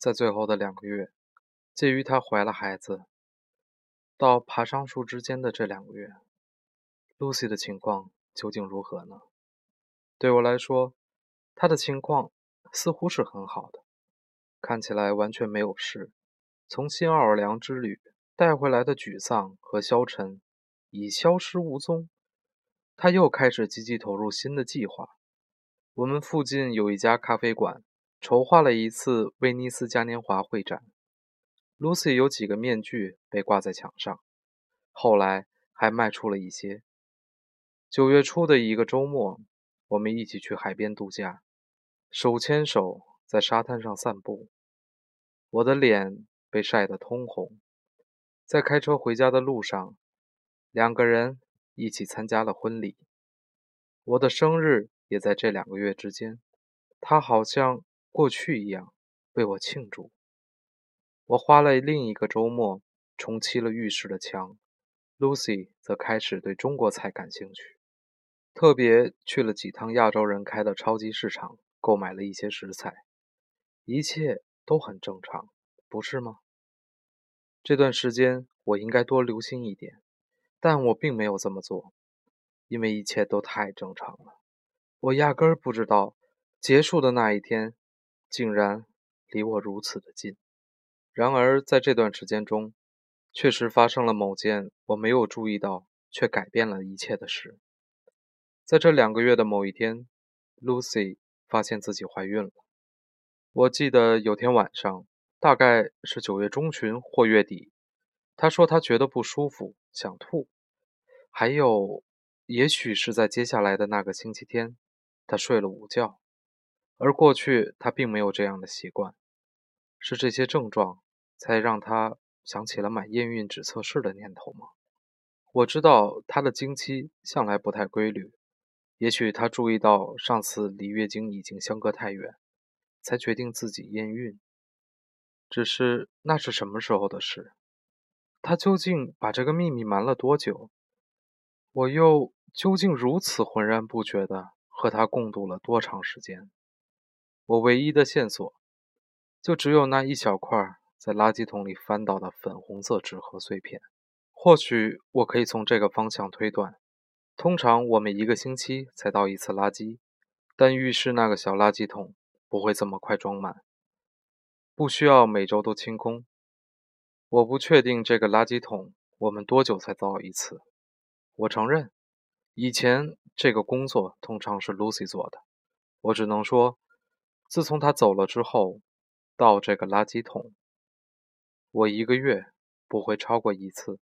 在最后的两个月，介于她怀了孩子到爬上树之间的这两个月，Lucy 的情况究竟如何呢？对我来说，她的情况似乎是很好的，看起来完全没有事。从新奥尔良之旅带回来的沮丧和消沉已消失无踪，她又开始积极投入新的计划。我们附近有一家咖啡馆，筹划了一次威尼斯嘉年华会展。Lucy 有几个面具被挂在墙上，后来还卖出了一些。九月初的一个周末，我们一起去海边度假，手牵手在沙滩上散步。我的脸被晒得通红。在开车回家的路上，两个人一起参加了婚礼。我的生日。也在这两个月之间，他好像过去一样为我庆祝。我花了另一个周末重漆了浴室的墙，Lucy 则开始对中国菜感兴趣，特别去了几趟亚洲人开的超级市场，购买了一些食材。一切都很正常，不是吗？这段时间我应该多留心一点，但我并没有这么做，因为一切都太正常了。我压根儿不知道，结束的那一天竟然离我如此的近。然而，在这段时间中，确实发生了某件我没有注意到却改变了一切的事。在这两个月的某一天，Lucy 发现自己怀孕了。我记得有天晚上，大概是九月中旬或月底，她说她觉得不舒服，想吐。还有，也许是在接下来的那个星期天。她睡了午觉，而过去他并没有这样的习惯。是这些症状才让他想起了买验孕纸测试的念头吗？我知道他的经期向来不太规律，也许他注意到上次离月经已经相隔太远，才决定自己验孕。只是那是什么时候的事？他究竟把这个秘密瞒了多久？我又究竟如此浑然不觉的？和他共度了多长时间？我唯一的线索，就只有那一小块在垃圾桶里翻到的粉红色纸盒碎片。或许我可以从这个方向推断：通常我们一个星期才倒一次垃圾，但浴室那个小垃圾桶不会这么快装满，不需要每周都清空。我不确定这个垃圾桶我们多久才倒一次。我承认，以前。这个工作通常是 Lucy 做的，我只能说，自从他走了之后，倒这个垃圾桶，我一个月不会超过一次。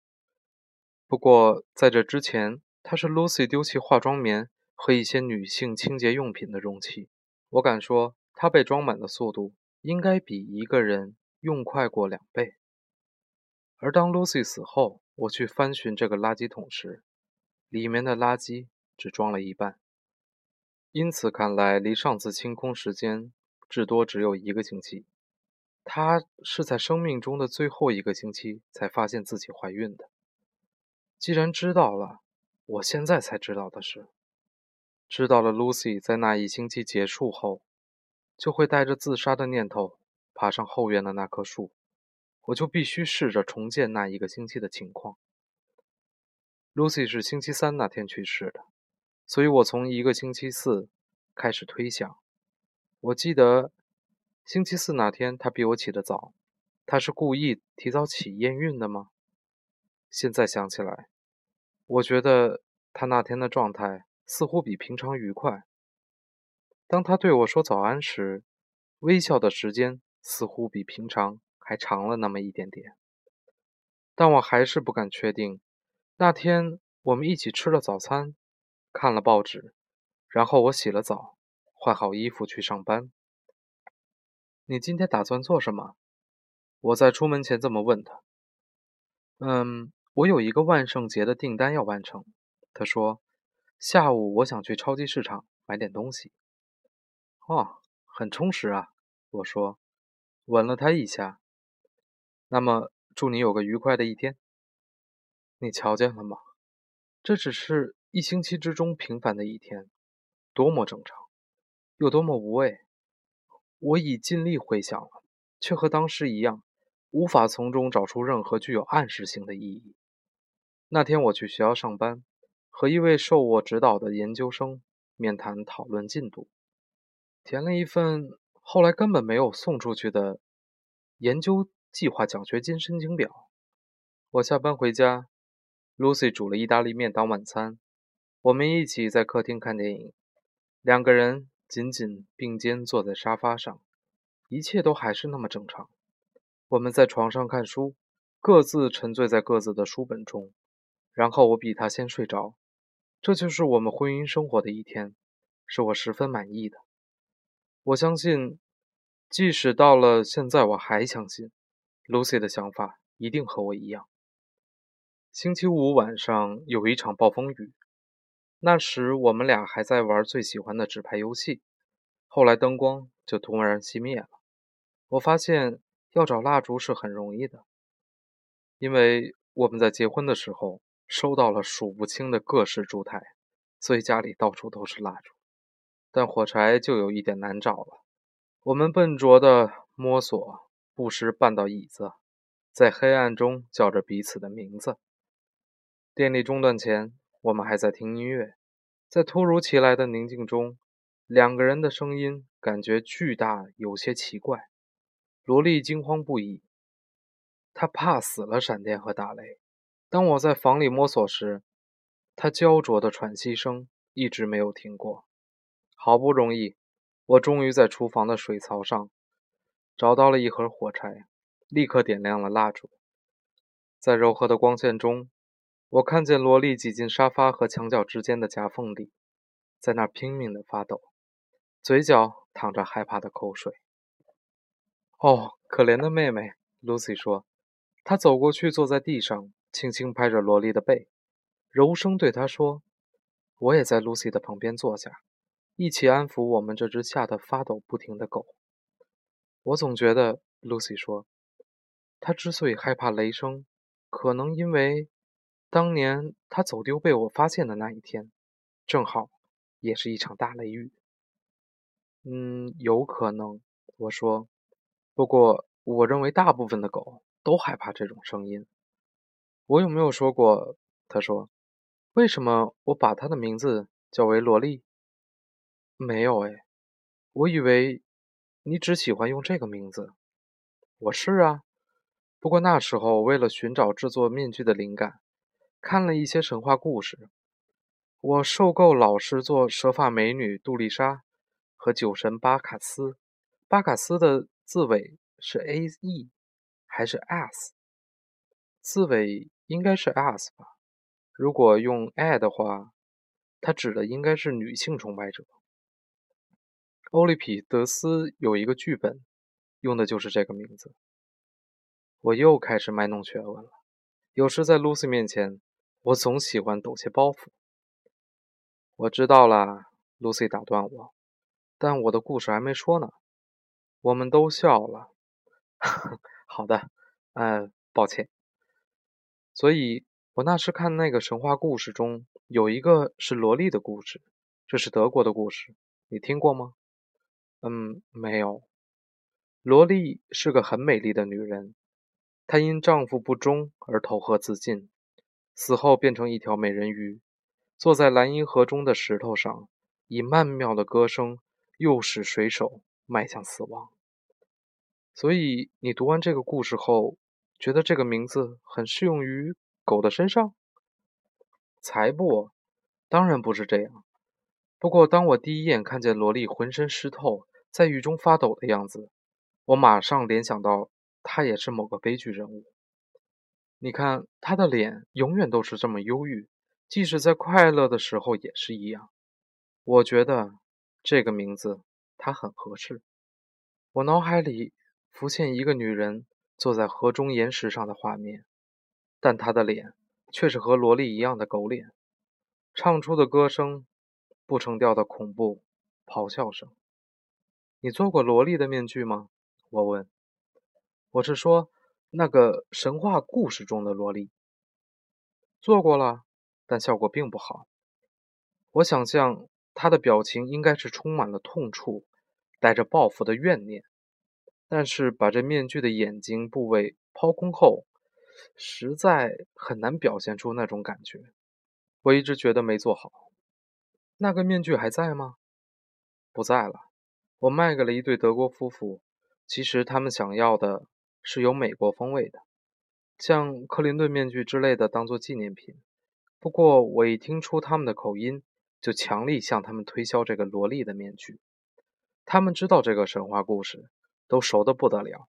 不过在这之前，它是 Lucy 丢弃化妆棉和一些女性清洁用品的容器。我敢说，它被装满的速度应该比一个人用快过两倍。而当 Lucy 死后，我去翻寻这个垃圾桶时，里面的垃圾。只装了一半，因此看来离上次清空时间至多只有一个星期。她是在生命中的最后一个星期才发现自己怀孕的。既然知道了，我现在才知道的是，知道了 Lucy 在那一星期结束后就会带着自杀的念头爬上后院的那棵树，我就必须试着重建那一个星期的情况。Lucy 是星期三那天去世的。所以我从一个星期四开始推想。我记得星期四那天他比我起得早，他是故意提早起验孕的吗？现在想起来，我觉得他那天的状态似乎比平常愉快。当他对我说早安时，微笑的时间似乎比平常还长了那么一点点。但我还是不敢确定。那天我们一起吃了早餐。看了报纸，然后我洗了澡，换好衣服去上班。你今天打算做什么？我在出门前这么问他。嗯，我有一个万圣节的订单要完成。他说，下午我想去超级市场买点东西。哦，很充实啊。我说，吻了他一下。那么，祝你有个愉快的一天。你瞧见了吗？这只是。一星期之中平凡的一天，多么正常，有多么无谓。我已尽力回想了，却和当时一样，无法从中找出任何具有暗示性的意义。那天我去学校上班，和一位受我指导的研究生面谈讨论进度，填了一份后来根本没有送出去的研究计划奖学金申请表。我下班回家，Lucy 煮了意大利面当晚餐，我们一起在客厅看电影，两个人紧紧并肩坐在沙发上。一切都还是那么正常。我们在床上看书，各自沉醉在各自的书本中。然后我比他先睡着。这就是我们婚姻生活的一天，是我十分满意的。我相信，即使到了现在，我还相信，Lucy 的想法一定和我一样。星期五晚上有一场暴风雨，那时我们俩还在玩最喜欢的纸牌游戏。后来灯光就突然熄灭了。我发现要找蜡烛是很容易的，因为我们在结婚的时候收到了数不清的各式烛台，所以家里到处都是蜡烛。但火柴就有一点难找了。我们笨拙地摸索，不时绊到椅子，在黑暗中叫着彼此的名字。电力中断前，我们还在听音乐，在突如其来的宁静中，两个人的声音感觉巨大，有些奇怪。萝莉惊慌不已，她怕死了闪电和打雷。当我在房里摸索时，她焦灼的喘息声一直没有停过。好不容易，我终于在厨房的水槽上找到了一盒火柴，立刻点亮了蜡烛。在柔和的光线中，我看见萝莉挤进沙发和墙角之间的夹缝里，在那拼命地发抖，嘴角淌着害怕的口水。哦，可怜的妹妹，Lucy 说。她走过去，坐在地上，轻轻拍着萝莉的背，柔声对她说：“我也在 Lucy 的旁边坐下，一起安抚我们这只吓得发抖不停的狗。”我总觉得，Lucy 说，她之所以害怕雷声，可能因为当年她走丢被我发现的那一天，正好也是一场大雷雨。嗯，有可能，我说。不过，我认为大部分的狗都害怕这种声音。我有没有说过？他说：“为什么我把它的名字叫为萝莉？”没有哎，我以为你只喜欢用这个名字。我是啊，不过那时候为了寻找制作面具的灵感，看了一些神话故事。我受够老是做蛇发美女杜丽莎和酒神巴卡斯。巴卡斯的。字尾是 a e 还是 s？字尾应该是 s 吧。如果用 a 的话，它指的应该是女性崇拜者。欧利匹德斯有一个剧本，用的就是这个名字。我又开始卖弄学问了。有时在 Lucy 面前，我总喜欢抖些包袱。我知道了，Lucy 打断我，但我的故事还没说呢。我们都笑了。好的，呃，抱歉。所以，我那时看那个神话故事中有一个是萝莉的故事，这是德国的故事，你听过吗？嗯，没有。萝莉是个很美丽的女人，她因丈夫不忠而投河自尽，死后变成一条美人鱼，坐在蓝银河中的石头上，以曼妙的歌声诱使水手。迈向死亡。所以，你读完这个故事后，觉得这个名字很适用于狗的身上？才不，当然不是这样。不过，当我第一眼看见萝莉浑身湿透，在雨中发抖的样子，我马上联想到她也是某个悲剧人物。你看，她的脸永远都是这么忧郁，即使在快乐的时候也是一样。我觉得这个名字。它很合适。我脑海里浮现一个女人坐在河中岩石上的画面，但她的脸却是和萝莉一样的狗脸，唱出的歌声不成调的恐怖咆哮声。你做过萝莉的面具吗？我问。我是说那个神话故事中的萝莉。做过了，但效果并不好。我想象。他的表情应该是充满了痛楚，带着报复的怨念。但是把这面具的眼睛部位抛空后，实在很难表现出那种感觉。我一直觉得没做好。那个面具还在吗？不在了。我卖给了一对德国夫妇。其实他们想要的是有美国风味的，像克林顿面具之类的，当做纪念品。不过我一听出他们的口音，就强力向他们推销这个萝莉的面具。他们知道这个神话故事，都熟得不得了。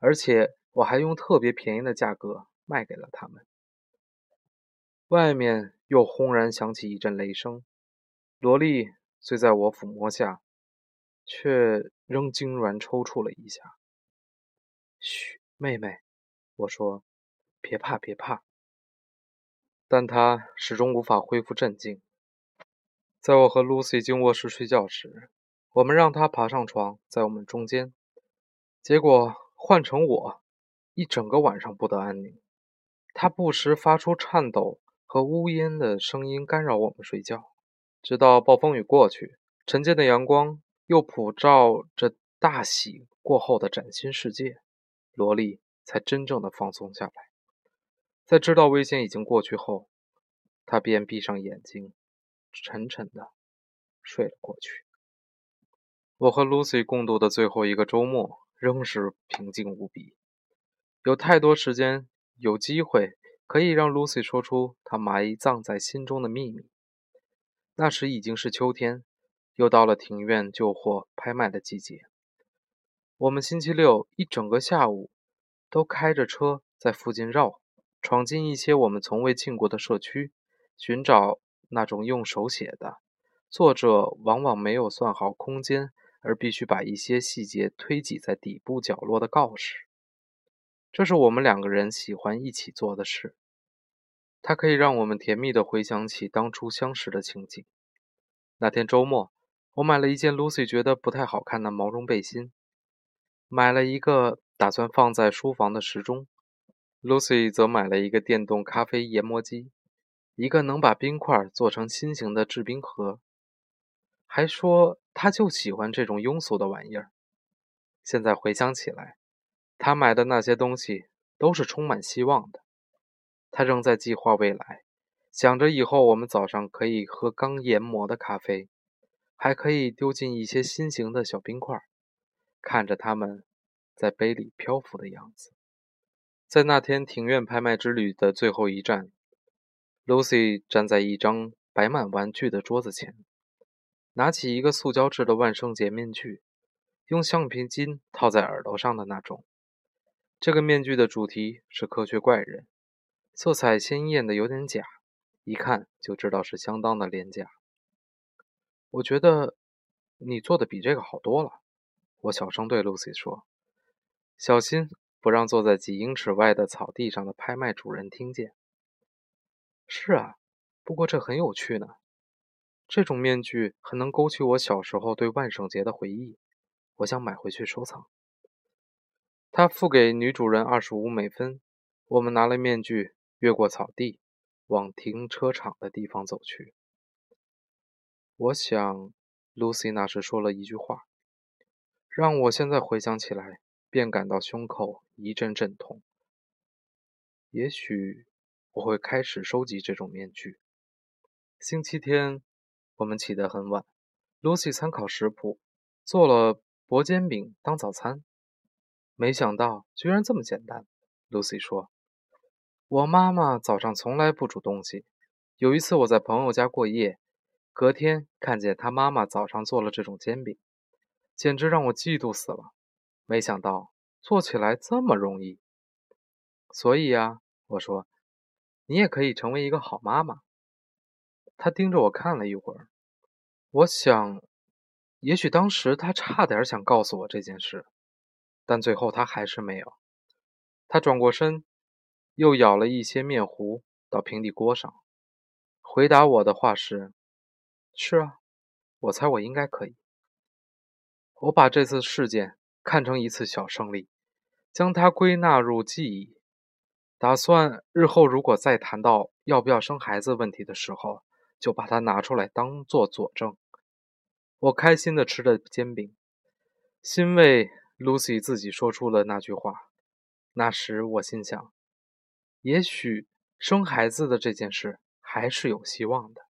而且我还用特别便宜的价格卖给了他们。外面又轰然响起一阵雷声，萝莉虽在我抚摸下，却仍痉挛抽搐了一下。嘘，妹妹，我说，别怕，别怕。但她始终无法恢复镇静。在我和 Lucy 进卧室睡觉时，我们让她爬上床，在我们中间。结果换成我，一整个晚上不得安宁。她不时发出颤抖。和呜咽的声音干扰我们睡觉，直到暴风雨过去，晨间的阳光又普照着大喜过后的崭新世界，萝莉才真正的放松下来。在知道危险已经过去后，她便闭上眼睛，沉沉的睡了过去。我和 Lucy 共度的最后一个周末仍是平静无比，有太多时间，有机会。可以让 Lucy 说出她埋葬在心中的秘密。那时已经是秋天，又到了庭院旧货拍卖的季节。我们星期六一整个下午都开着车在附近绕，闯进一些我们从未进过的社区，寻找那种用手写的、作者往往没有算好空间而必须把一些细节推挤在底部角落的告示。这是我们两个人喜欢一起做的事。它可以让我们甜蜜地回想起当初相识的情景。那天周末，我买了一件 Lucy 觉得不太好看的毛绒背心，买了一个打算放在书房的时钟。Lucy 则买了一个电动咖啡研磨机，一个能把冰块做成心形的制冰盒，还说她就喜欢这种庸俗的玩意儿。现在回想起来，她买的那些东西都是充满希望的。他仍在计划未来，想着以后我们早上可以喝刚研磨的咖啡，还可以丢进一些心形的小冰块，看着他们在杯里漂浮的样子。在那天庭院拍卖之旅的最后一站，Lucy 站在一张摆满玩具的桌子前，拿起一个塑胶制的万圣节面具，用橡皮筋套在耳朵上的那种。这个面具的主题是科学怪人。色彩鲜艳的有点假，一看就知道是相当的廉价。我觉得你做的比这个好多了，我小声对 Lucy 说，小心不让坐在几英尺外的草地上的拍卖主人听见。是啊，不过这很有趣呢。这种面具很能勾起我小时候对万圣节的回忆，我想买回去收藏。他付给女主人二十五美分，我们拿了面具。越过草地，往停车场的地方走去。我想，Lucy 那时说了一句话，让我现在回想起来，便感到胸口一阵阵痛。也许我会开始收集这种面具。星期天，我们起得很晚。Lucy 参考食谱，做了薄煎饼当早餐。没想到居然这么简单，Lucy 说。我妈妈早上从来不煮东西。有一次我在朋友家过夜，隔天看见她妈妈早上做了这种煎饼，简直让我嫉妒死了。没想到做起来这么容易。所以呀，我说，你也可以成为一个好妈妈。她盯着我看了一会儿，我想，也许当时她差点想告诉我这件事，但最后她还是没有。她转过身。又舀了一些面糊到平底锅上，回答我的话是：“是啊，我猜我应该可以。”我把这次事件看成一次小胜利，将它归纳入记忆，打算日后如果再谈到要不要生孩子问题的时候，就把它拿出来当做佐证。我开心地吃着煎饼，欣慰，Lucy 自己说出了那句话。那时我心想，也许生孩子的这件事还是有希望的。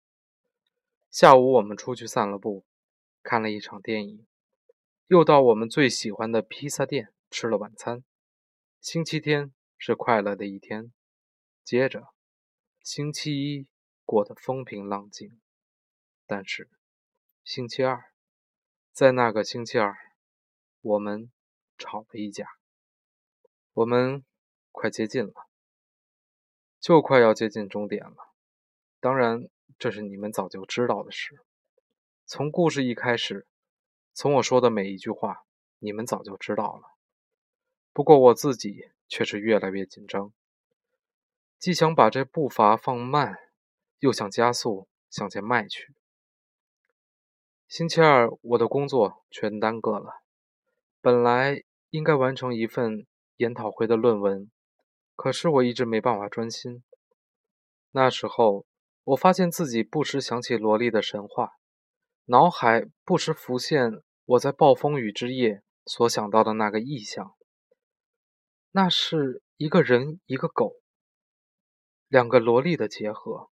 下午我们出去散了步，看了一场电影，又到我们最喜欢的披萨店吃了晚餐。星期天是快乐的一天，接着星期一过得风平浪静，但是星期二，在那个星期二，我们吵了一架。我们快接近了，就快要接近终点了。当然，这是你们早就知道的事。从故事一开始，从我说的每一句话，你们早就知道了。不过我自己却是越来越紧张，既想把这步伐放慢，又想加速向前迈去。星期二，我的工作全耽搁了。本来应该完成一份研讨会的论文，可是我一直没办法专心。那时候，我发现自己不时想起萝莉的神话，脑海不时浮现我在暴风雨之夜所想到的那个意象。那是一个人，一个狗，两个萝莉的结合。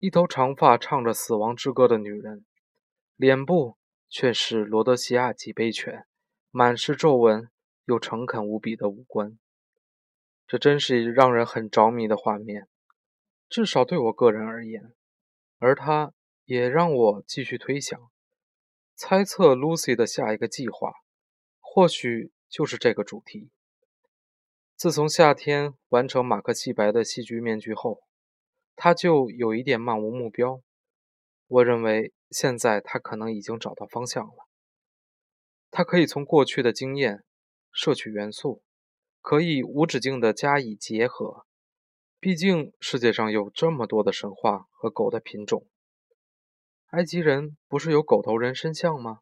一头长发、唱着死亡之歌的女人，脸部却是罗德西亚脊背犬，满是皱纹又诚恳无比的五官。这真是让人很着迷的画面，至少对我个人而言。而他也让我继续推想，猜测 Lucy 的下一个计划，或许就是这个主题。自从夏天完成马克西白的戏剧面具后，他就有一点漫无目标。我认为现在他可能已经找到方向了。他可以从过去的经验摄取元素，可以无止境地加以结合。毕竟世界上有这么多的神话和狗的品种。埃及人不是有狗头人身像吗？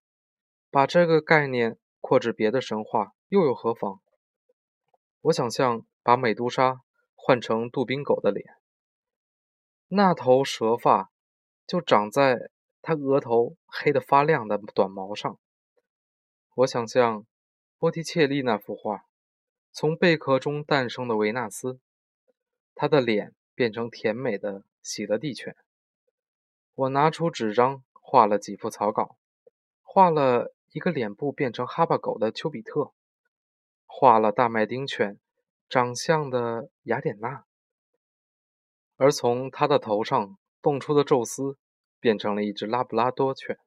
把这个概念扩至别的神话又有何妨？我想象把美杜莎换成杜宾狗的脸，那头蛇发就长在它额头黑得发亮的短毛上。我想象波提切利那幅画，从贝壳中诞生的维纳斯，她的脸变成甜美的喜乐蒂犬。我拿出纸张画了几幅草稿，画了一个脸部变成哈巴狗的丘比特。画了大麦丁犬长相的雅典娜，而从他的头上蹦出的宙斯变成了一只拉布拉多犬。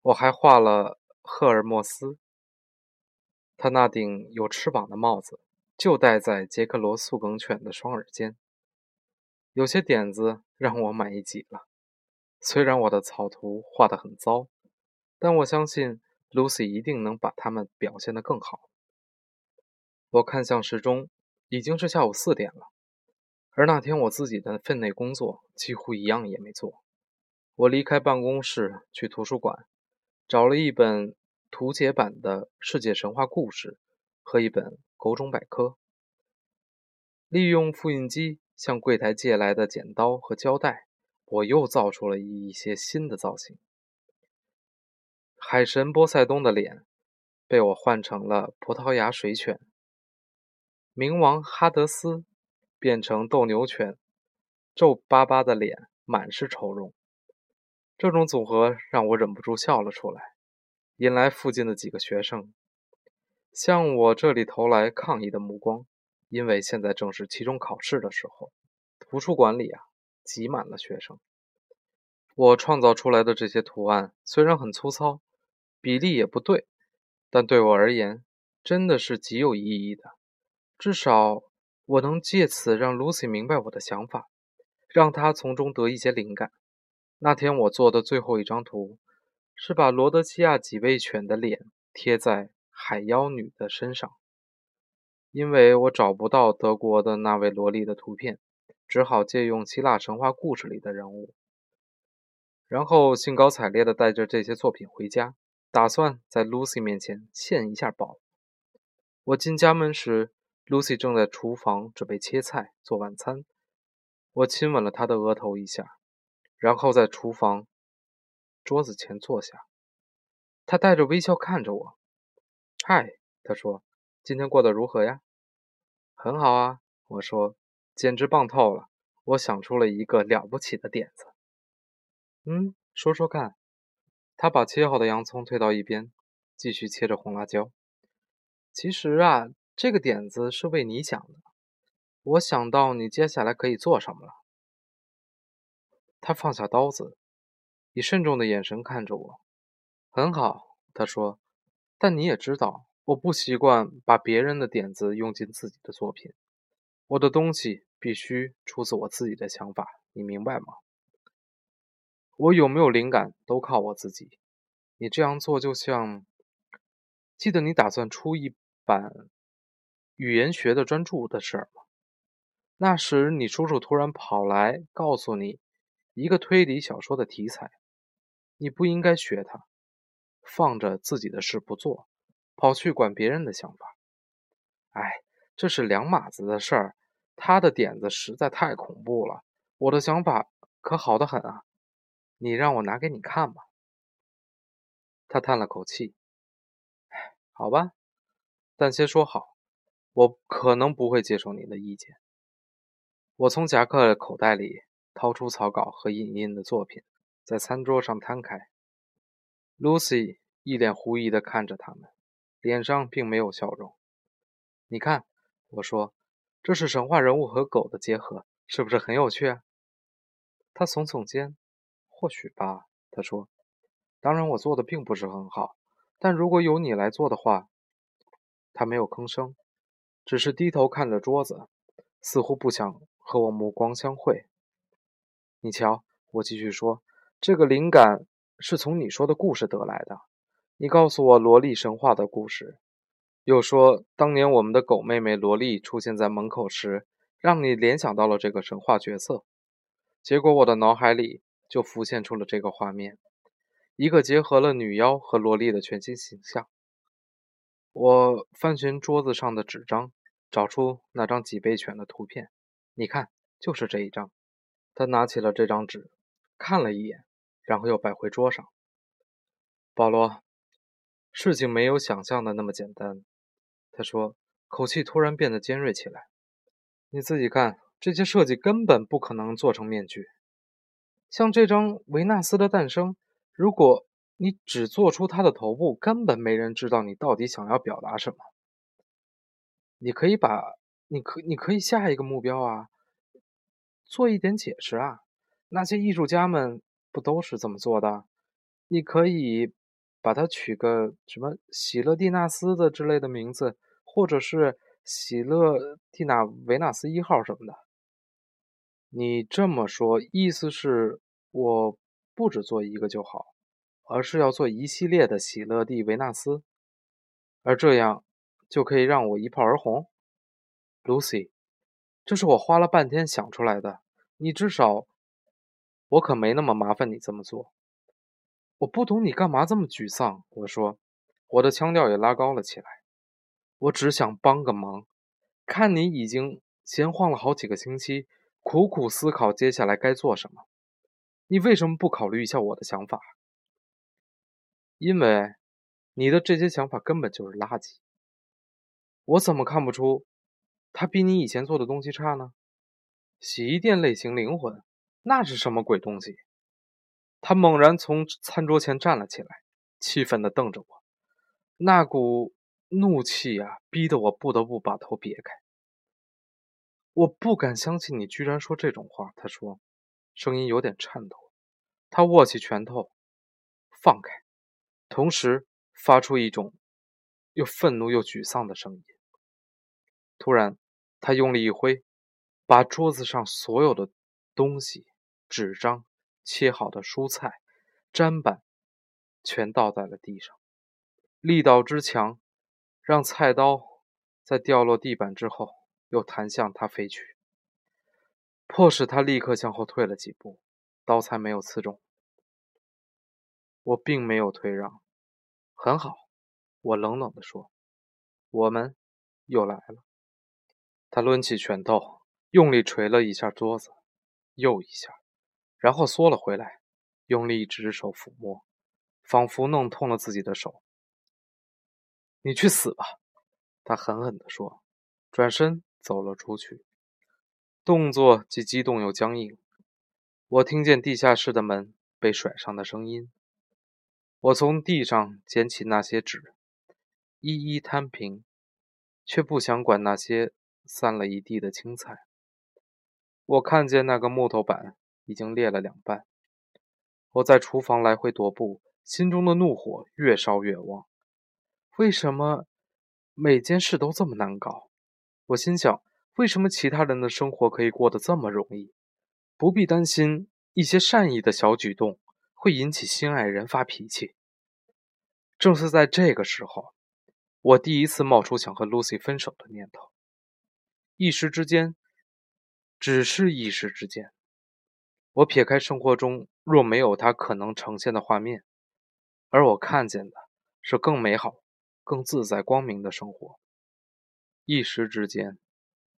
我还画了赫尔墨斯，他那顶有翅膀的帽子就戴在杰克罗素梗犬的双耳间。有些点子让我满意极了，虽然我的草图画得很糟，但我相信 Lucy 一定能把它们表现得更好。我看向时钟，已经是下午四点了。而那天我自己的分内工作几乎一样也没做。我离开办公室去图书馆，找了一本图解版的世界神话故事和一本狗种百科，利用复印机向柜台借来的剪刀和胶带，我又造出了一些新的造型。海神波塞冬的脸被我换成了葡萄牙水犬。冥王哈德斯变成斗牛犬，皱巴巴的脸满是愁容。这种组合让我忍不住笑了出来，引来附近的几个学生向我这里投来抗议的目光。因为现在正是期中考试的时候，图书馆里啊挤满了学生。我创造出来的这些图案虽然很粗糙，比例也不对，但对我而言真的是极有意义的。至少，我能借此让 Lucy 明白我的想法，让她从中得一些灵感。那天我做的最后一张图，是把罗德西亚几位犬的脸贴在海妖女的身上，因为我找不到德国的那位萝莉的图片，只好借用希腊神话故事里的人物。然后兴高采烈地带着这些作品回家，打算在 Lucy 面前献一下宝。我进家门时。Lucy 正在厨房准备切菜做晚餐，我亲吻了她的额头一下，然后在厨房桌子前坐下。她带着微笑看着我，嗨，他说：“今天过得如何呀？”“很好啊。”我说，“简直棒透了！我想出了一个了不起的点子。”“嗯，说说看。”他把切好的洋葱推到一边，继续切着红辣椒。“其实啊，这个点子是为你想的。我想到你接下来可以做什么了。”他放下刀子，以慎重的眼神看着我。“很好。”他说。但你也知道，我不习惯把别人的点子用进自己的作品。我的东西必须出自我自己的想法，你明白吗？我有没有灵感都靠我自己。你这样做就像……记得你打算出一版语言学的专著的事儿吗？那时你叔叔突然跑来告诉你一个推理小说的题材，你不应该学他。放着自己的事不做，跑去管别人的想法，哎，这是两码子的事儿。他的点子实在太恐怖了，我的想法可好得很啊！你让我拿给你看吧。他叹了口气，好吧，但先说好，我可能不会接受你的意见。我从夹克口袋里掏出草稿和影印的作品，在餐桌上摊开。Lucy 一脸狐疑地看着他们，脸上并没有笑容。你看，我说，这是神话人物和狗的结合，是不是很有趣？他耸耸肩，或许吧。他说：“当然，我做的并不是很好，但如果由你来做的话。”他没有吭声，只是低头看着桌子，似乎不想和我目光相会。你瞧，我继续说，这个灵感。是从你说的故事得来的。你告诉我萝莉神话的故事，又说当年我们的狗妹妹萝莉出现在门口时，让你联想到了这个神话角色。结果我的脑海里就浮现出了这个画面，一个结合了女妖和萝莉的全新形象。我翻寻桌子上的纸张，找出那张脊背犬的图片。你看，就是这一张。他拿起了这张纸，看了一眼。然后又摆回桌上。保罗，事情没有想象的那么简单。他说，口气突然变得尖锐起来。你自己看，这些设计根本不可能做成面具。像这张维纳斯的诞生，如果你只做出它的头部，根本没人知道你到底想要表达什么。你可以把，你可你可以下一个目标啊，做一点解释啊。那些艺术家们。不都是这么做的？你可以把它取个什么喜乐蒂纳斯的之类的名字，或者是喜乐蒂纳维纳斯一号什么的。你这么说，意思是我不只做一个就好，而是要做一系列的喜乐蒂维纳斯，而这样就可以让我一炮而红？Lucy，这是我花了半天想出来的，你至少。我可没那么麻烦你这么做。我不懂你干嘛这么沮丧。我说，我的腔调也拉高了起来。我只想帮个忙。看你已经闲晃了好几个星期，苦苦思考接下来该做什么。你为什么不考虑一下我的想法？因为你的这些想法根本就是垃圾。我怎么看不出，它比你以前做的东西差呢？洗衣店类型灵魂。那是什么鬼东西？他猛然从餐桌前站了起来，气愤地瞪着我，那股怒气啊，逼得我不得不把头别开。我不敢相信你居然说这种话。他说，声音有点颤抖。他握起拳头，放开，同时发出一种又愤怒又沮丧的声音。突然，他用力一挥，把桌子上所有的东西。纸张、切好的蔬菜、砧板，全倒在了地上，力道之强，让菜刀在掉落地板之后又弹向他飞去，迫使他立刻向后退了几步，刀才没有刺中。我并没有退让，很好，我冷冷地说：“我们又来了。”他抡起拳头，用力捶了一下桌子，又一下。然后缩了回来，用力一只手抚摸，仿佛弄痛了自己的手。你去死吧！”他狠狠地说，转身走了出去，动作既激动又僵硬。我听见地下室的门被甩上的声音。我从地上捡起那些纸，一一摊平，却不想管那些散了一地的青菜。我看见那个木头板已经裂了两半。我在厨房来回踱步，心中的怒火越烧越旺。为什么每件事都这么难搞？我心想，为什么其他人的生活可以过得这么容易？不必担心一些善意的小举动会引起心爱人发脾气。正是在这个时候，我第一次冒出想和 Lucy 分手的念头。一时之间，只是一时之间，我撇开生活中若没有他可能呈现的画面，而我看见的是更美好、更自在、光明的生活。一时之间，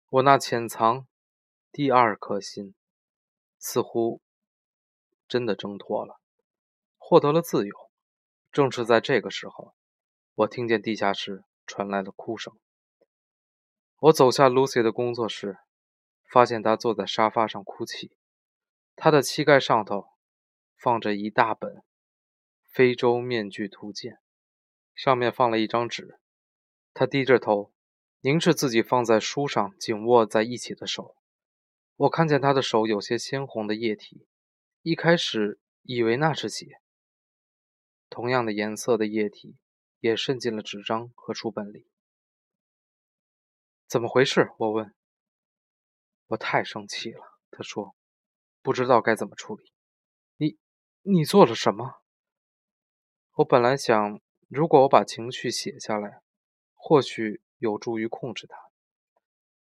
我那潜藏第二颗心。似乎真的挣脱了，获得了自由。正是在这个时候，我听见地下室传来了哭声。我走下 Lucy 的工作室，发现她坐在沙发上哭泣。他的膝盖上头放着一大本《非洲面具图鉴》，上面放了一张纸。他低着头，凝视自己放在书上紧握在一起的手。我看见他的手有些鲜红的液体，一开始以为那是血。同样的颜色的液体也渗进了纸张和书本里。怎么回事？我问。我太生气了，他说，不知道该怎么处理。你，你做了什么？我本来想，如果我把情绪写下来，或许有助于控制它，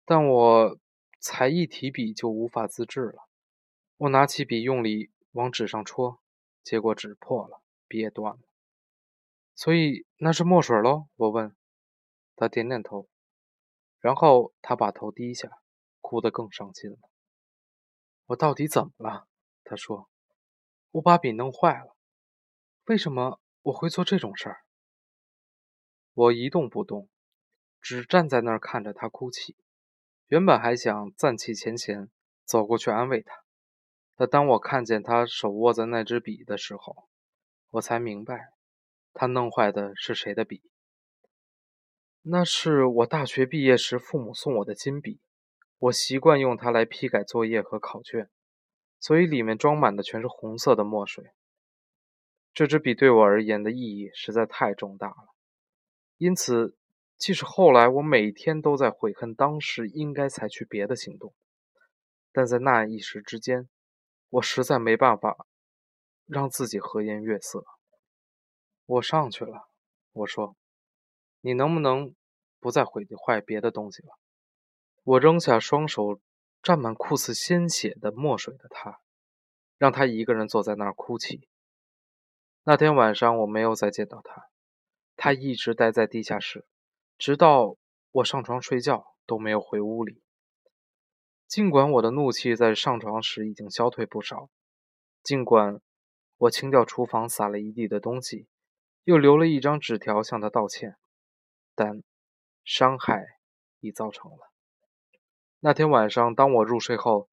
但我。才一提笔就无法自制了。我拿起笔，用力往纸上戳，结果纸破了，笔也断了。所以那是墨水喽？我问。他点点头，然后他把头低下，哭得更伤心了。我到底怎么了？他说。我把笔弄坏了。为什么我会做这种事儿？我一动不动，只站在那儿看着他哭泣。原本还想暂弃前嫌，走过去安慰他，但当我看见他手握在那支笔的时候，我才明白，他弄坏的是谁的笔。那是我大学毕业时父母送我的金笔，我习惯用它来批改作业和考卷，所以里面装满的全是红色的墨水。这支笔对我而言的意义实在太重大了，因此。即使后来我每天都在悔恨当时应该采取别的行动，但在那一时之间，我实在没办法让自己和颜悦色。我上去了，我说：“你能不能不再毁坏别的东西了？”我扔下双手沾满酷似鲜血的墨水的他，让他一个人坐在那儿哭泣。那天晚上我没有再见到他，他一直待在地下室。直到我上床睡觉都没有回屋里。尽管我的怒气在上床时已经消退不少，尽管我清掉厨房撒了一地的东西，又留了一张纸条向他道歉，但伤害已造成了。那天晚上，当我入睡后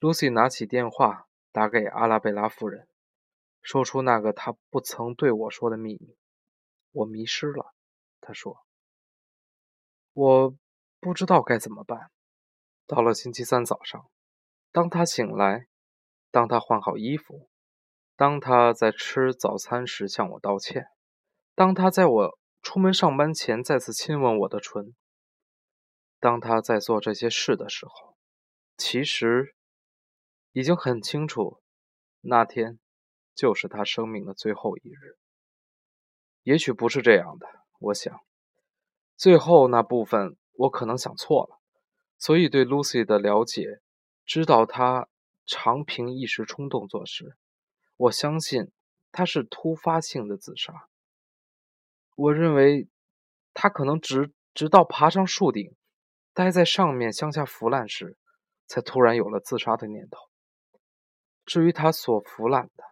，Lucy 拿起电话打给阿拉贝拉夫人，说出那个她不曾对我说的秘密：我迷失了。她说。我不知道该怎么办。到了星期三早上，当他醒来，当他换好衣服，当他在吃早餐时向我道歉，当他在我出门上班前再次亲吻我的唇，当他在做这些事的时候，其实已经很清楚，那天就是他生命的最后一日。也许不是这样的，我想。最后那部分，我可能想错了，所以对 Lucy 的了解，知道她常凭一时冲动做事。我相信她是突发性的自杀。我认为她可能直直到爬上树顶，待在上面向下腐烂时，才突然有了自杀的念头。至于他所腐烂的，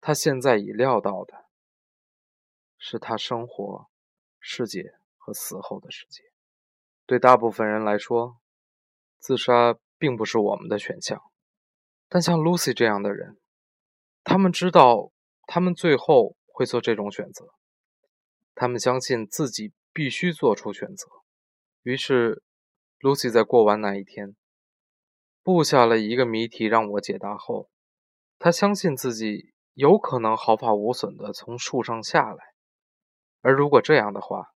他现在已料到的，是他生活。世界和死后的世界。对大部分人来说，自杀并不是我们的选项。但像 Lucy 这样的人，他们知道，他们最后会做这种选择。他们相信自己必须做出选择。于是，Lucy 在过完那一天，布下了一个谜题让我解答后，他相信自己有可能毫发无损地从树上下来。而如果这样的话，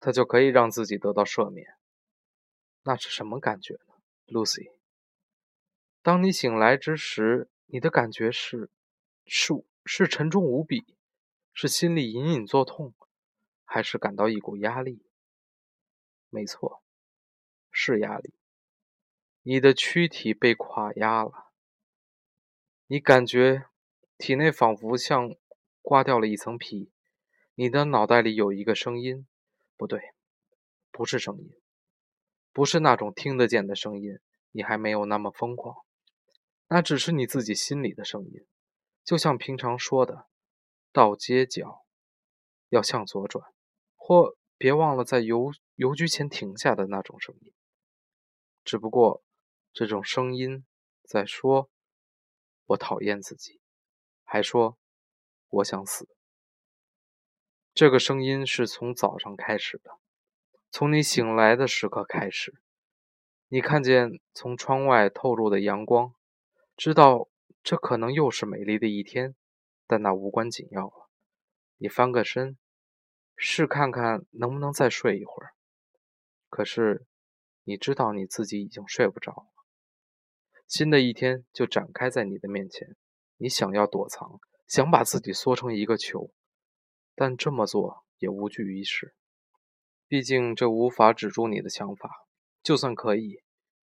他就可以让自己得到赦免。那是什么感觉呢，Lucy？当你醒来之时，你的感觉是，树是沉重无比，是心里隐隐作痛，还是感到一股压力？没错，是压力。你的躯体被垮压了，你感觉体内仿佛像刮掉了一层皮。你的脑袋里有一个声音，不对，不是声音，不是那种听得见的声音。你还没有那么疯狂。那只是你自己心里的声音，就像平常说的，到街角要向左转，或别忘了在邮邮局前停下的那种声音。只不过，这种声音在说：“我讨厌自己”，还说：“我想死。”这个声音是从早上开始的，从你醒来的时刻开始，你看见从窗外透入的阳光。知道这可能又是美丽的一天，但那无关紧要了。你翻个身，试看看能不能再睡一会儿。可是，你知道你自己已经睡不着了。新的一天就展开在你的面前，你想要躲藏，想把自己缩成一个球，但这么做也无济于事。毕竟这无法止住你的想法，就算可以，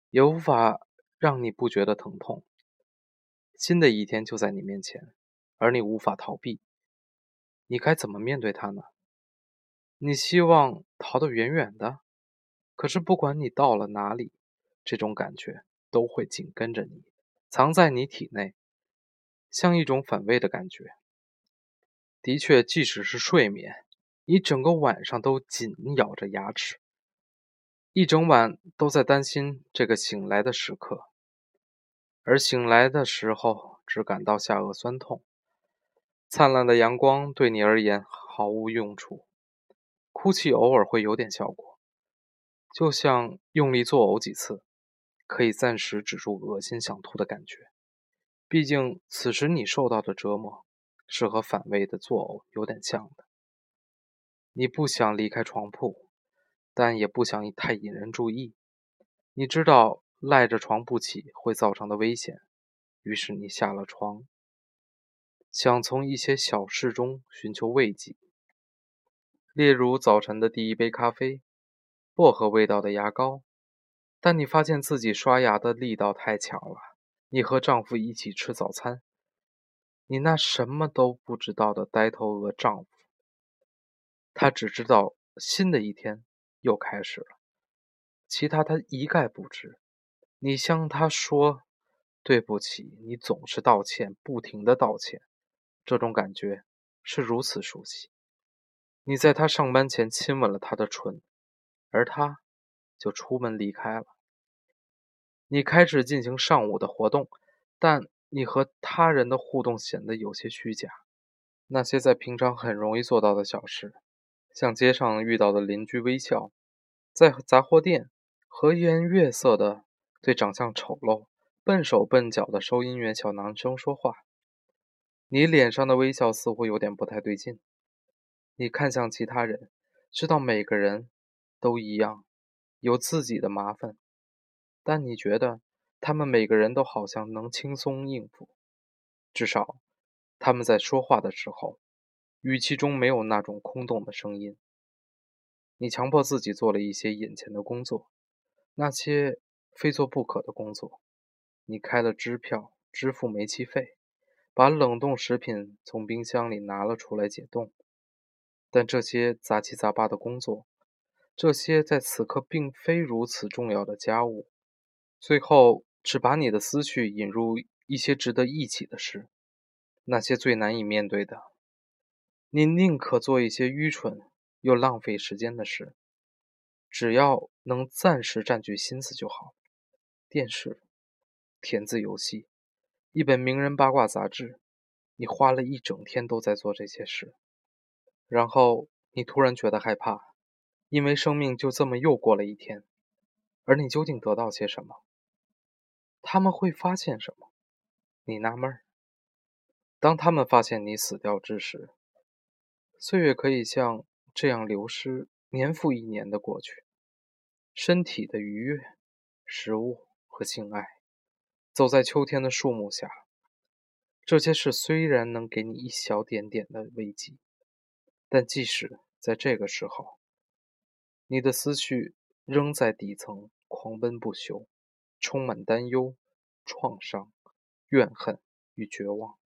也无法让你不觉得疼痛。新的一天就在你面前，而你无法逃避。你该怎么面对它呢？你希望逃得远远的，可是不管你到了哪里，这种感觉都会紧跟着你，藏在你体内，像一种反胃的感觉。的确，即使是睡眠，你整个晚上都紧咬着牙齿，一整晚都在担心这个醒来的时刻。而醒来的时候，只感到下颚酸痛。灿烂的阳光对你而言毫无用处，哭泣偶尔会有点效果，就像用力作呕几次，可以暂时止住恶心想吐的感觉。毕竟此时你受到的折磨是和反胃的作呕有点像的。你不想离开床铺，但也不想太引人注意。你知道。赖着床不起会造成的危险，于是你下了床，想从一些小事中寻求慰藉，例如早晨的第一杯咖啡、薄荷味道的牙膏。但你发现自己刷牙的力道太强了。你和丈夫一起吃早餐，你那什么都不知道的呆头鹅丈夫，他只知道新的一天又开始了，其他他一概不知。你向他说：“对不起。”你总是道歉，不停的道歉，这种感觉是如此熟悉。你在他上班前亲吻了他的唇，而他就出门离开了。你开始进行上午的活动，但你和他人的互动显得有些虚假。那些在平常很容易做到的小事，像街上遇到的邻居微笑，在杂货店和颜悦色的。对长相丑陋、笨手笨脚的收银员小男生说话，你脸上的微笑似乎有点不太对劲。你看向其他人，知道每个人都一样，有自己的麻烦，但你觉得他们每个人都好像能轻松应付，至少他们在说话的时候，语气中没有那种空洞的声音。你强迫自己做了一些眼前的工作，那些。非做不可的工作，你开了支票支付煤气费，把冷冻食品从冰箱里拿了出来解冻。但这些杂七杂八的工作，这些在此刻并非如此重要的家务，最后只把你的思绪引入一些值得一起的事，那些最难以面对的。你宁可做一些愚蠢又浪费时间的事，只要能暂时占据心思就好。电视、填字游戏、一本名人八卦杂志，你花了一整天都在做这些事，然后你突然觉得害怕，因为生命就这么又过了一天，而你究竟得到些什么？他们会发现什么？你纳闷儿。当他们发现你死掉之时，岁月可以像这样流失，年复一年的过去。身体的愉悦、食物和性爱，走在秋天的树木下，这些事虽然能给你一小点点的慰藉，但即使在这个时候，你的思绪仍在底层狂奔不休，充满担忧、创伤、怨恨与绝望。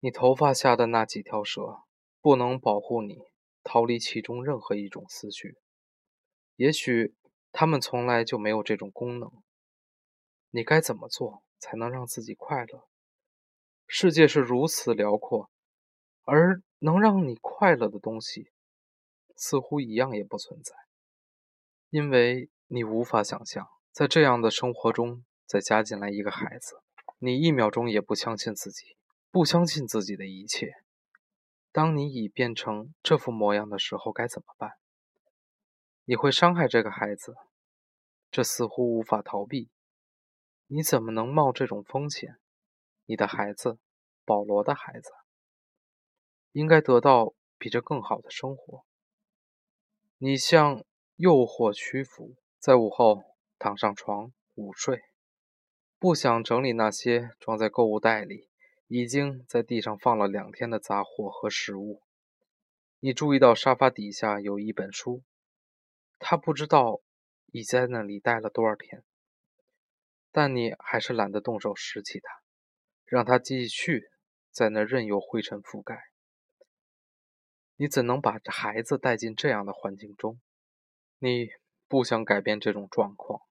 你头发下的那几条蛇，不能保护你逃离其中任何一种思绪。也许它们从来就没有这种功能。你该怎么做才能让自己快乐？世界是如此辽阔，而能让你快乐的东西，似乎一样也不存在。因为你无法想象，在这样的生活中再加进来一个孩子，你一秒钟也不相信自己。不相信自己的一切。当你已变成这副模样的时候，该怎么办？你会伤害这个孩子，这似乎无法逃避。你怎么能冒这种风险？你的孩子，保罗的孩子，应该得到比这更好的生活。你像诱惑屈服，在午后躺上床午睡，不想整理那些装在购物袋里。已经在地上放了两天的杂货和食物。你注意到沙发底下有一本书，他不知道已在那里待了多少天，但你还是懒得动手拾起它，让它继续在那任由灰尘覆盖。你怎能把孩子带进这样的环境中？你不想改变这种状况，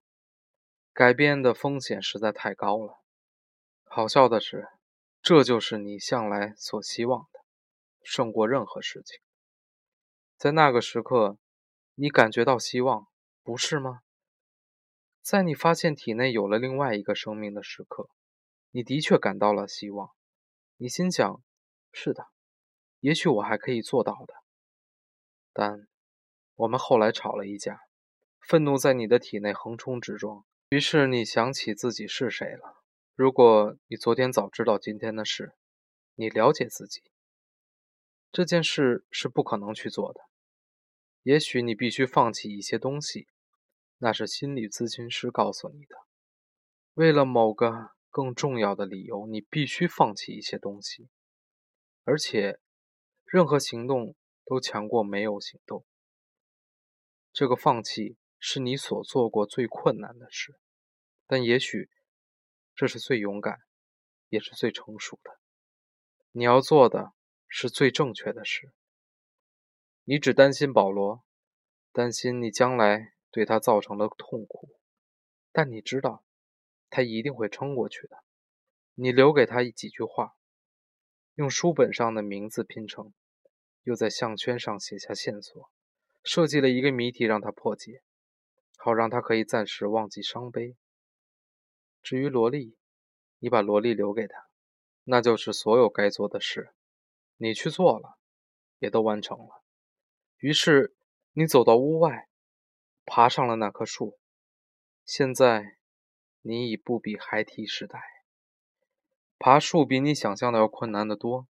改变的风险实在太高了。好笑的是。这就是你向来所希望的，胜过任何事情。在那个时刻，你感觉到希望，不是吗？在你发现体内有了另外一个生命的时刻，你的确感到了希望。你心想：是的，也许我还可以做到的。但我们后来吵了一架，愤怒在你的体内横冲直撞，于是你想起自己是谁了。如果你昨天早知道今天的事，你了解自己，这件事是不可能去做的。也许你必须放弃一些东西，那是心理咨询师告诉你的。为了某个更重要的理由，你必须放弃一些东西，而且任何行动都强过没有行动。这个放弃是你所做过最困难的事，但也许。这是最勇敢，也是最成熟的。你要做的是最正确的事。你只担心保罗，担心你将来对他造成的痛苦，但你知道，他一定会撑过去的。你留给他几句话，用书本上的名字拼成，又在项圈上写下线索，设计了一个谜题让他破解，好让他可以暂时忘记伤悲。至于萝莉，你把萝莉留给他，那就是所有该做的事，你去做了，也都完成了。于是你走到屋外，爬上了那棵树。现在你已不比孩提时代，爬树比你想象的要困难得多。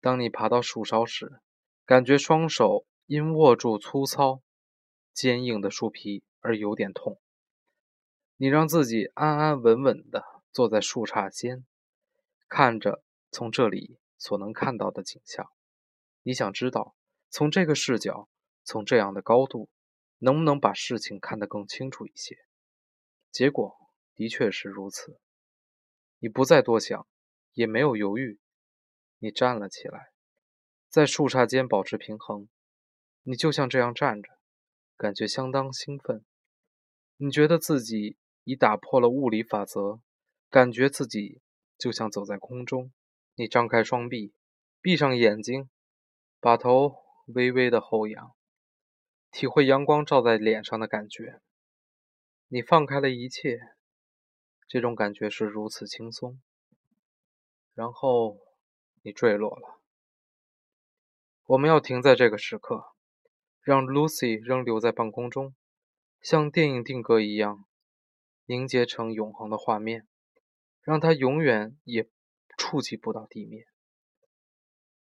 当你爬到树梢时，感觉双手因握住粗糙、坚硬的树皮而有点痛。你让自己安安稳稳地坐在树杈间，看着从这里所能看到的景象。你想知道，从这个视角，从这样的高度，能不能把事情看得更清楚一些？结果的确是如此。你不再多想，也没有犹豫，你站了起来，在树杈间保持平衡。你就像这样站着，感觉相当兴奋。你觉得自己。已打破了物理法则，感觉自己就像走在空中。你张开双臂，闭上眼睛，把头微微的后仰，体会阳光照在脸上的感觉。你放开了一切，这种感觉是如此轻松。然后你坠落了。我们要停在这个时刻，让 Lucy 仍留在半空中，像电影定格一样凝结成永恒的画面，让她永远也触及不到地面。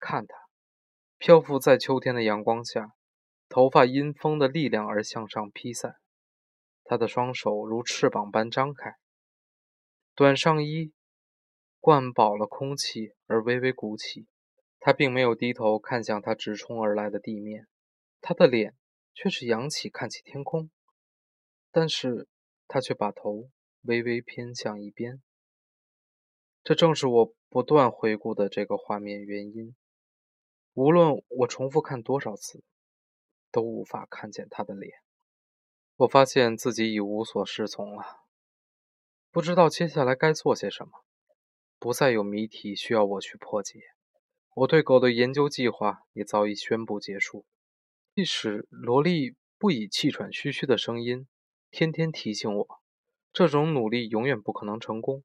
看她漂浮在秋天的阳光下，头发因风的力量而向上披散。他的双手如翅膀般张开，短上衣灌饱了空气而微微鼓起。他并没有低头看向他直冲而来的地面，他的脸却是扬起看起天空，但是他却把头微微偏向一边。这正是我不断回顾的这个画面原因。无论我重复看多少次，都无法看见他的脸。我发现自己已无所适从了，不知道接下来该做些什么，不再有谜题需要我去破解。我对狗的研究计划也早已宣布结束。即使萝莉不以气喘吁吁的声音天天提醒我，这种努力永远不可能成功。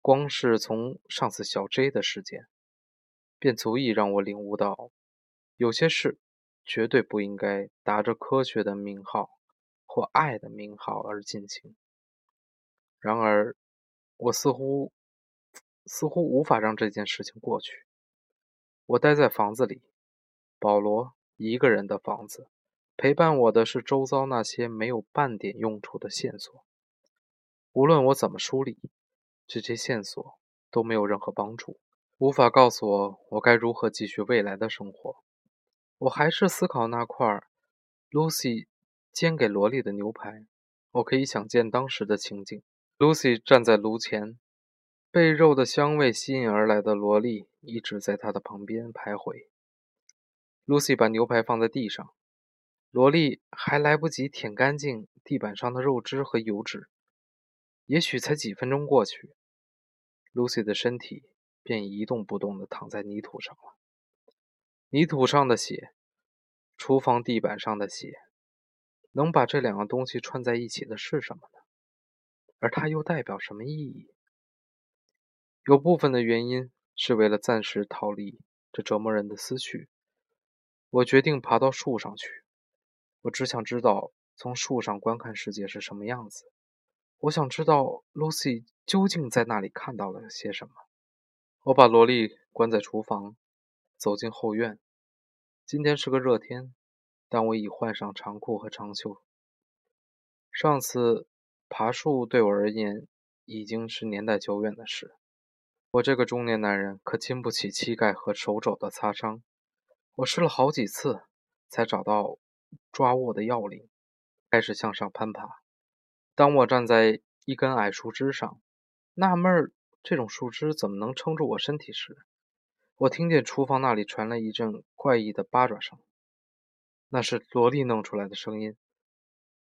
光是从上次小 J 的事件，便足以让我领悟到，有些事绝对不应该打着科学的名号。或爱的名号而进行。然而，我似乎似乎无法让这件事情过去。我待在房子里，保罗一个人的房子，陪伴我的是周遭那些没有半点用处的线索。无论我怎么梳理，这些线索都没有任何帮助，无法告诉我我该如何继续未来的生活。我还是思考那块 Lucy。煎给萝莉的牛排，我可以想见当时的情景。Lucy 站在炉前，被肉的香味吸引而来的萝莉一直在她的旁边徘徊。Lucy 把牛排放在地上，萝莉还来不及舔干净地板上的肉汁和油脂，也许才几分钟过去，Lucy 的身体便一动不动地躺在泥土上了。泥土上的血，厨房地板上的血。能把这两个东西串在一起的是什么呢？而它又代表什么意义？有部分的原因是为了暂时逃离这折磨人的思绪，我决定爬到树上去。我只想知道从树上观看世界是什么样子。我想知道 Lucy 究竟在那里看到了些什么。我把萝莉关在厨房，走进后院。今天是个热天。但我已换上长裤和长袖。上次爬树对我而言已经是年代久远的事。我这个中年男人可经不起膝盖和手肘的擦伤。我试了好几次，才找到抓握的要领，开始向上攀爬。当我站在一根矮树枝上，纳闷儿这种树枝怎么能撑住我身体时，我听见厨房那里传来一阵怪异的八爪声。那是萝莉弄出来的声音，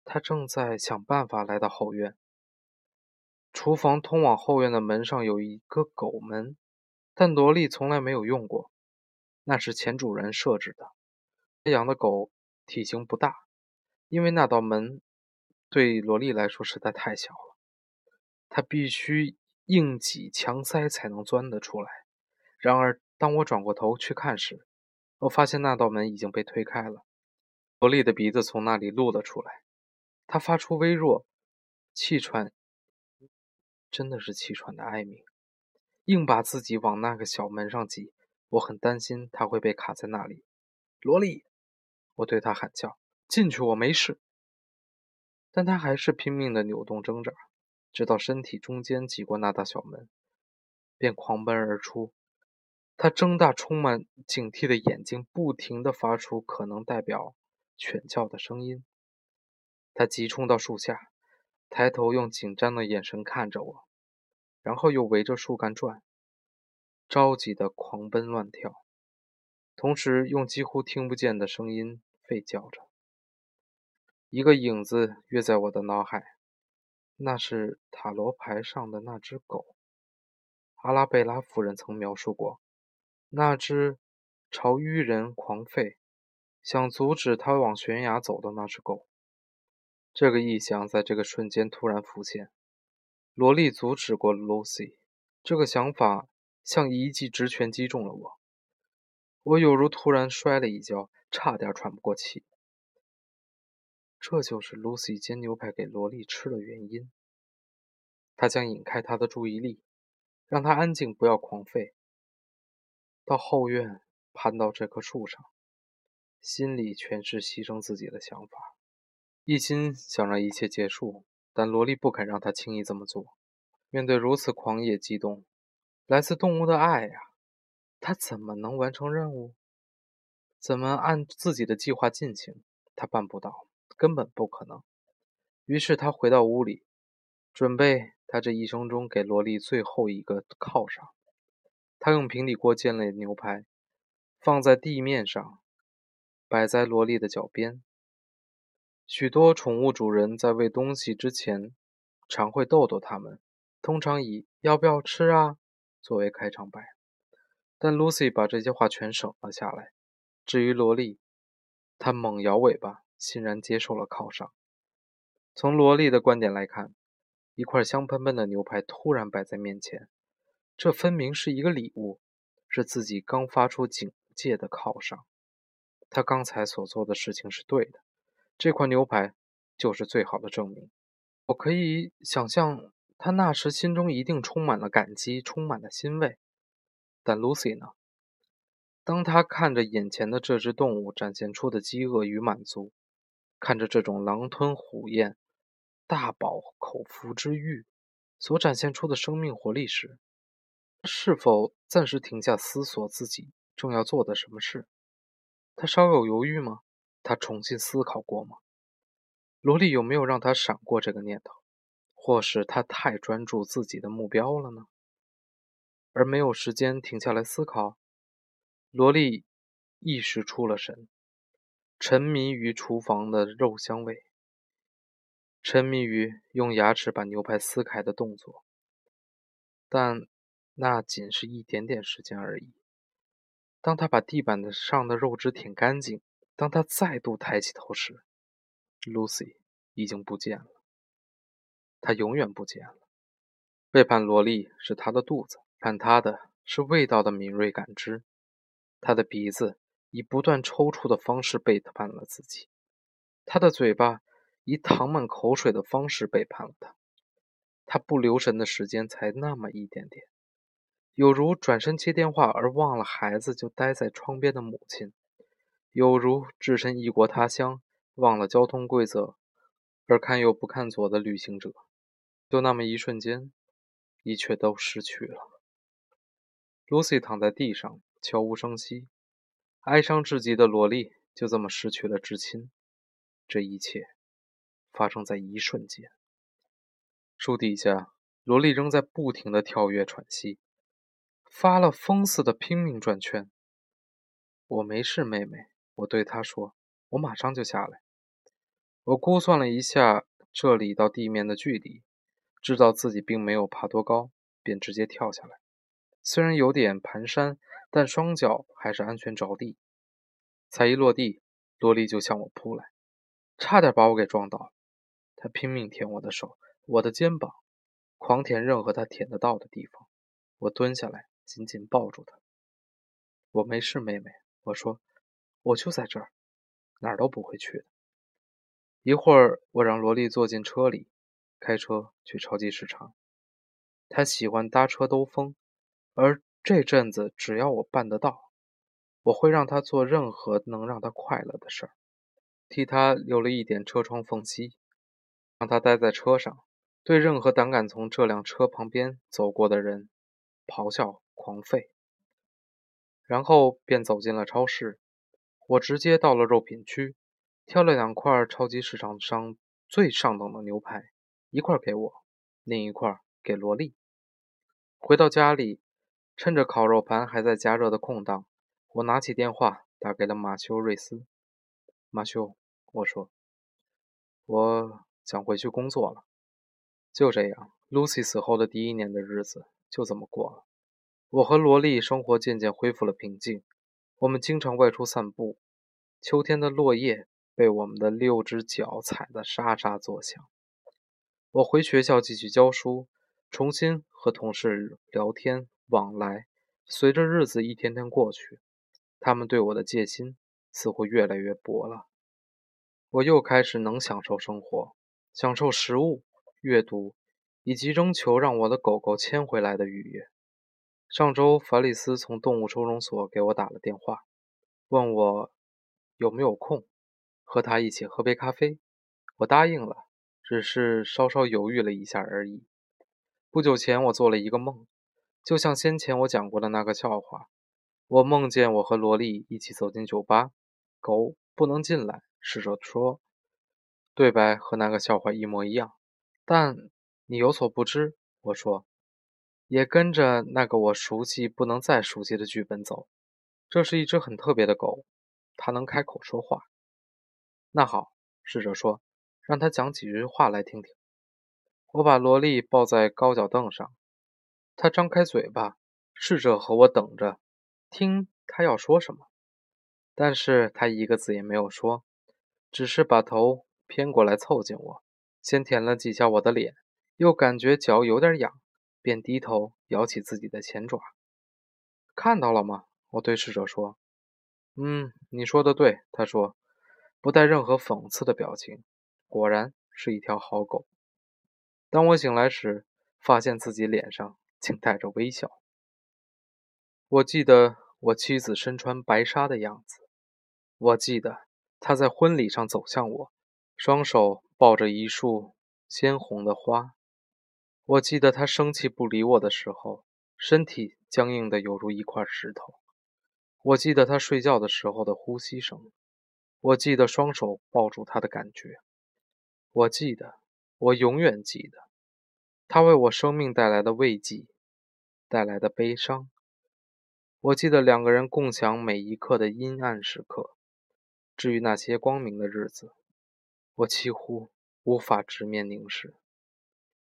她正在想办法来到后院。厨房通往后院的门上有一个狗门，但萝莉从来没有用过，那是前主人设置的。他养的狗体型不大，因为那道门对萝莉来说实在太小了，它必须硬挤强塞才能钻得出来。然而，当我转过头去看时，我发现那道门已经被推开了。萝莉的鼻子从那里露了出来，她发出微弱气喘，真的是气喘的哀鸣，硬把自己往那个小门上挤。我很担心他会被卡在那里。萝莉，我对他喊叫：“进去，我没事。”但他还是拼命的扭动挣扎，直到身体中间挤过那道小门，便狂奔而出。他睁大充满警惕的眼睛，不停地发出可能代表。犬叫的声音。他急冲到树下，抬头用紧张的眼神看着我，然后又围着树干转，着急的狂奔乱跳，同时用几乎听不见的声音吠叫着。一个影子跃在我的脑海，那是塔罗牌上的那只狗。阿拉贝拉夫人曾描述过，那只朝愚人狂吠。想阻止他往悬崖走的那只狗。这个意象在这个瞬间突然浮现。萝莉阻止过 Lucy，这个想法像一记直拳击中了我。我有如突然摔了一跤，差点喘不过气。这就是 Lucy 煎牛排给萝莉吃的原因。他将引开她的注意力，让她安静，不要狂吠。到后院，攀到这棵树上，心里全是牺牲自己的想法，一心想让一切结束。但萝莉不肯让他轻易这么做。面对如此狂野激动，来自动物的爱呀，他怎么能完成任务？怎么按自己的计划进行？他办不到，根本不可能。于是他回到屋里，准备他这一生中给萝莉最后一个犒赏。他用平底锅煎了牛排，放在地面上，摆在萝莉的脚边。许多宠物主人在喂东西之前，常会逗逗它们，通常以“要不要吃啊”作为开场白。但 Lucy 把这些话全省了下来。至于萝莉，她猛摇尾巴，欣然接受了犒赏。从萝莉的观点来看，一块香喷喷的牛排突然摆在面前，这分明是一个礼物，是自己刚发出警戒的犒赏。他刚才所做的事情是对的。这块牛排就是最好的证明。我可以想象，他那时心中一定充满了感激，充满了欣慰。但 Lucy 呢？当他看着眼前的这只动物展现出的饥饿与满足，看着这种狼吞虎咽、大饱口福之欲所展现出的生命活力时，是否暂时停下思索自己正要做的什么事？他稍有犹豫吗？他重新思考过吗？萝莉有没有让他闪过这个念头？或是他太专注自己的目标了呢？而没有时间停下来思考？萝莉一时出了神，沉迷于厨房的肉香味，沉迷于用牙齿把牛排撕开的动作。但那仅是一点点时间而已。当他把地板的上的肉汁舔干净。当他再度抬起头时，Lucy 已经不见了。他永远不见了。背叛萝莉是他的肚子，叛他的是味道的敏锐感知。他的鼻子以不断抽搐的方式背叛了自己，他的嘴巴以淌满口水的方式背叛了他。他不留神的时间才那么一点点，有如转身接电话而忘了孩子就待在窗边的母亲。有如置身异国他乡，忘了交通规则，而看右不看左的旅行者，就那么一瞬间，一切都失去了。Lucy 躺在地上，悄无声息，哀伤至极的萝莉就这么失去了至亲。这一切发生在一瞬间。树底下，萝莉仍在不停地跳跃喘息，发了疯似的拼命转圈。我没事，妹妹。我对她说：“我马上就下来。”我估算了一下这里到地面的距离，知道自己并没有爬多高，便直接跳下来。虽然有点蹒跚，但双脚还是安全着地。才一落地，萝莉就向我扑来，差点把我给撞倒。她拼命舔我的手、我的肩膀，狂舔任何她舔得到的地方。我蹲下来，紧紧抱住她。“我没事，妹妹。”我说。我就在这儿，哪儿都不会去的。一会儿，我让萝莉坐进车里，开车去超级市场。他喜欢搭车兜风，而这阵子只要我办得到，我会让他做任何能让他快乐的事儿，替他留了一点车窗缝隙，让他待在车上，对任何胆敢从这辆车旁边走过的人咆哮狂吠，然后便走进了超市。我直接到了肉品区，挑了两块超级市场上最上等的牛排，一块给我，另一块给萝莉。回到家里，趁着烤肉盘还在加热的空档，我拿起电话打给了马修·瑞斯。马修，我说，我想回去工作了。就这样，Lucy 死后的第一年的日子就这么过了。我和萝莉生活渐渐恢复了平静。我们经常外出散步，秋天的落叶被我们的六只脚踩得沙沙作响。我回学校继续教书，重新和同事聊天往来。随着日子一天天过去，他们对我的戒心似乎越来越薄了。我又开始能享受生活，享受食物、阅读，以及征求让我的狗狗牵回来的愉悦。上周，法里斯从动物收容所给我打了电话，问我有没有空和他一起喝杯咖啡。我答应了，只是稍稍犹豫了一下而已。不久前，我做了一个梦，就像先前我讲过的那个笑话。我梦见我和萝莉一起走进酒吧，狗不能进来。侍者说：“对白和那个笑话一模一样。”但你有所不知，我说。也跟着那个我熟悉不能再熟悉的剧本走。这是一只很特别的狗，它能开口说话。那好，侍者说，让他讲几句话来听听。我把萝莉抱在高脚凳上，他张开嘴巴，侍者和我等着，听他要说什么。但是他一个字也没有说，只是把头偏过来凑近我，先舔了几下我的脸，又感觉脚有点痒。便低头摇起自己的前爪，看到了吗？我对侍者说：“嗯，你说的对。”他说，不带任何讽刺的表情。果然是一条好狗。当我醒来时，发现自己脸上竟带着微笑。我记得我妻子身穿白纱的样子，我记得她在婚礼上走向我，双手抱着一束鲜红的花。我记得她生气不理我的时候，身体僵硬的犹如一块石头。我记得她睡觉的时候的呼吸声。我记得双手抱住她的感觉。我记得，我永远记得，他为我生命带来的慰藉，带来的悲伤。我记得两个人共享每一刻的阴暗时刻。至于那些光明的日子，我几乎无法直面凝视。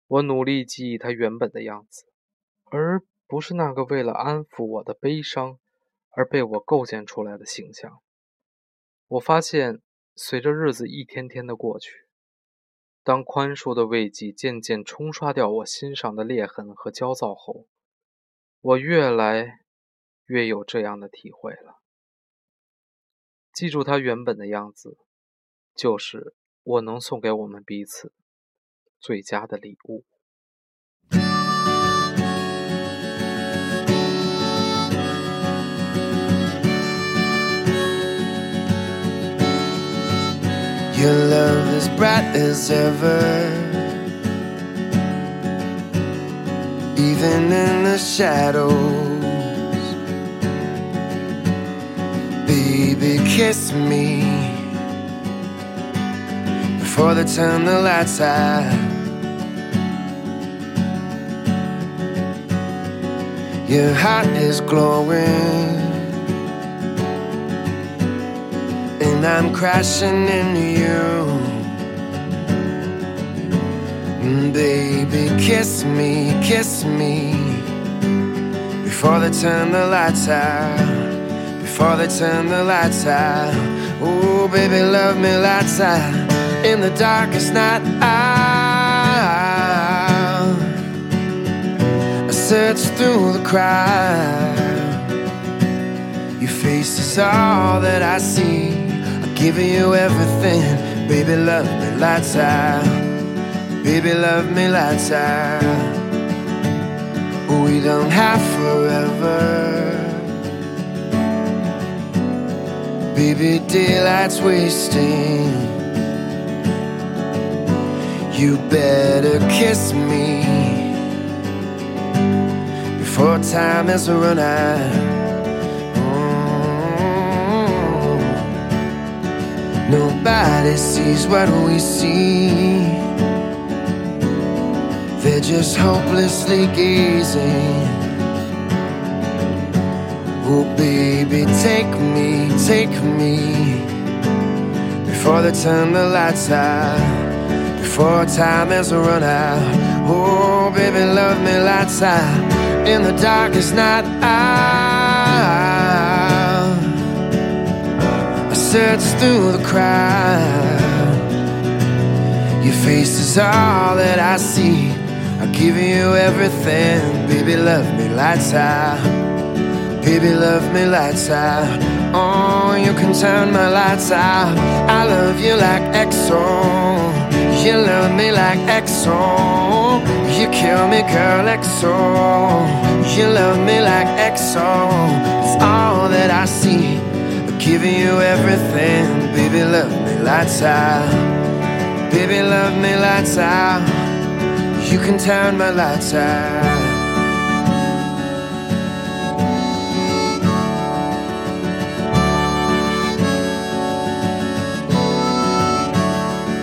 我努力记忆他原本的样子，而不是那个为了安抚我的悲伤而被我构建出来的形象。我发现，随着日子一天天的过去，当宽恕的慰藉渐渐冲刷掉我心上的裂痕和焦躁后，我越来越有这样的体会了：记住他原本的样子，就是我能送给我们彼此。最佳的礼物。Bright as ever, even in the shadows. Baby, kiss me before they turn the lights out. Your heart is glowing And I'm crashing into you Baby, kiss me, kiss me Before they turn the lights out Before they turn the lights out Oh, baby, love me lights out In the darkest night I search through the crowd. Your face is all that I see. I give you everything. Baby, love me lights out. Baby, love me lights out. We don't have forever. Baby, daylight's wasting. You better kiss me before time has run out. Mm. Nobody sees what we see. They're just hopelessly gazing. Oh, baby, take me, take me before they turn the lights out, before time has run out. Oh, baby, love me lights out in the darkest night. I, I search through the crowd. Your face is all that I see. I'll give you everything, baby. Love me lights out. Baby, love me lights out. Oh, you can turn my lights out. I love you like Exxon. You love me like Exxon. You kill me, girl, Exxon. You love me like Exxon. It's all that I see. I'm giving you everything. Baby, love me lights out. Baby, love me lights out. You can turn my lights out.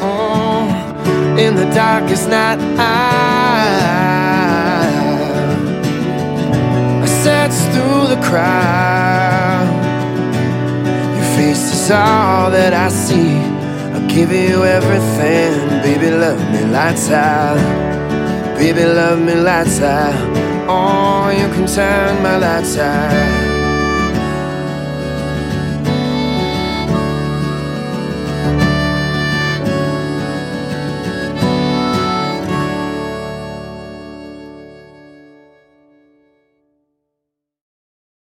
Oh, in the darkest night, I, I search through the crowd. Your face is all that I see. I'll give you everything, baby. Love me lights out, baby. Love me lights out. Oh, you can turn my lights out.